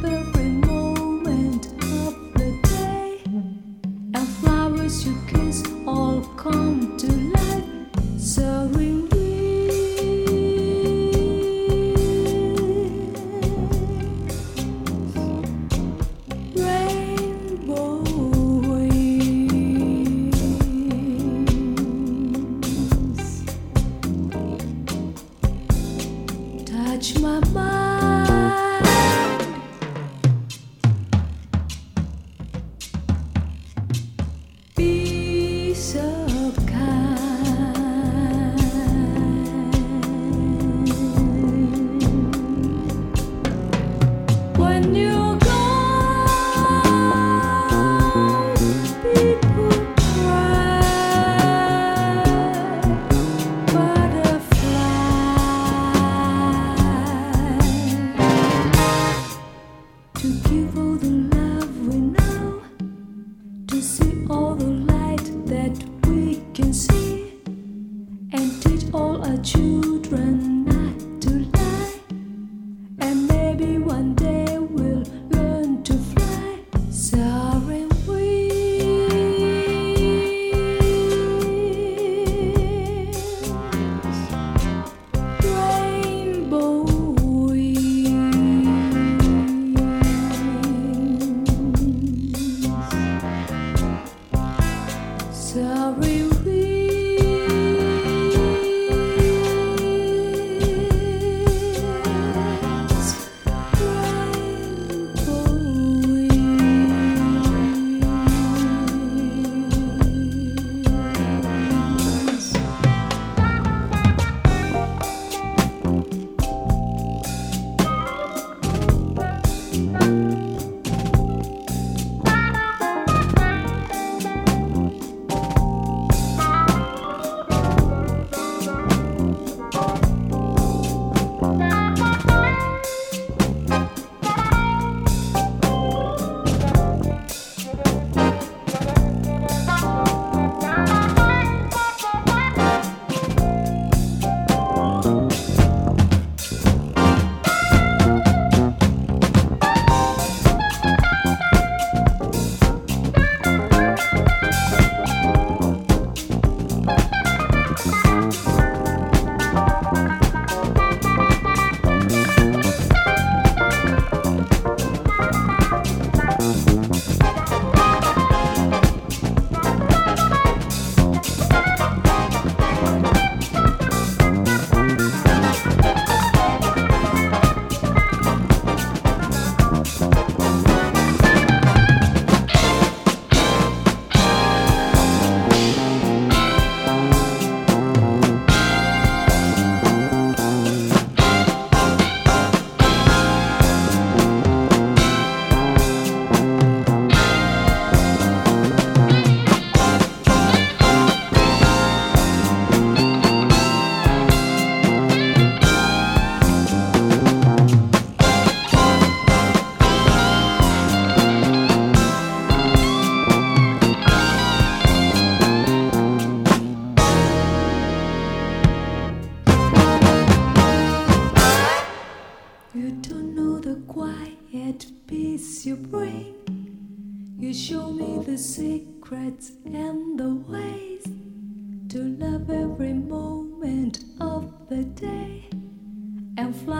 the sorry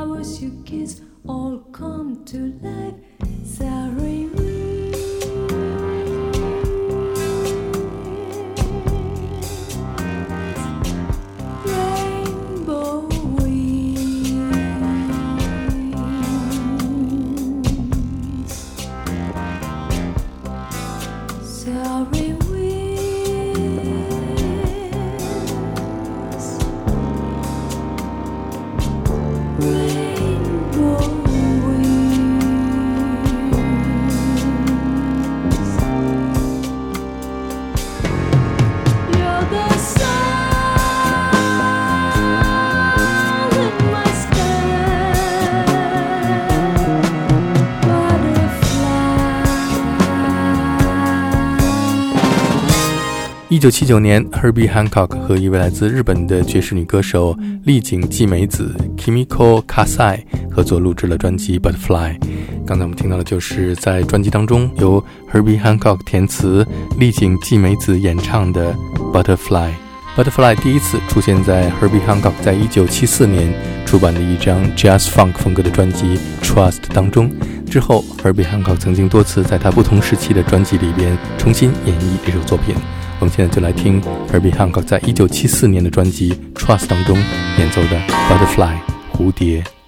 flowers you kiss all come to life. Sorry. 一九七九年，Herbie Hancock 和一位来自日本的爵士女歌手丽景纪美子 （Kimiko Kasai） 合作录制了专辑《Butterfly》。刚才我们听到的就是在专辑当中由 Herbie Hancock 填词、丽景纪美子演唱的《Butterfly》。Butterfly 第一次出现在 Herbie Hancock 在一九七四年出版的一张 Jazz Funk 风格的专辑《Trust》当中。之后，Herbie Hancock 曾经多次在他不同时期的专辑里边重新演绎这首作品。我们现在就来听 Herbie Hancock 在一九七四年的专辑《Trust》当中演奏的《Butterfly》蝴蝶。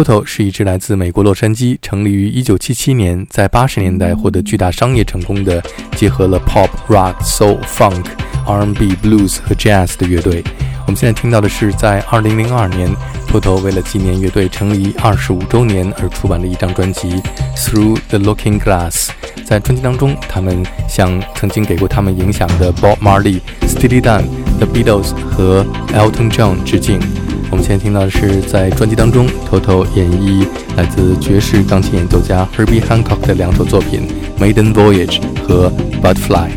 Toto 是一支来自美国洛杉矶、成立于1977年，在80年代获得巨大商业成功的，结合了 Pop、Rock、Soul、Funk、R&B、Blues 和 Jazz 的乐队。我们现在听到的是在2002年，Toto 为了纪念乐队成立25周年而出版的一张专辑《Through the Looking Glass》。在专辑当中，他们向曾经给过他们影响的 Bob Marley、Steely Dan、The Beatles 和 Elton John 致敬。我们现在听到的是在专辑当中偷偷演绎来自爵士钢琴演奏家 Herbie Hancock 的两首作品《Maiden Voyage》和《Butterfly》。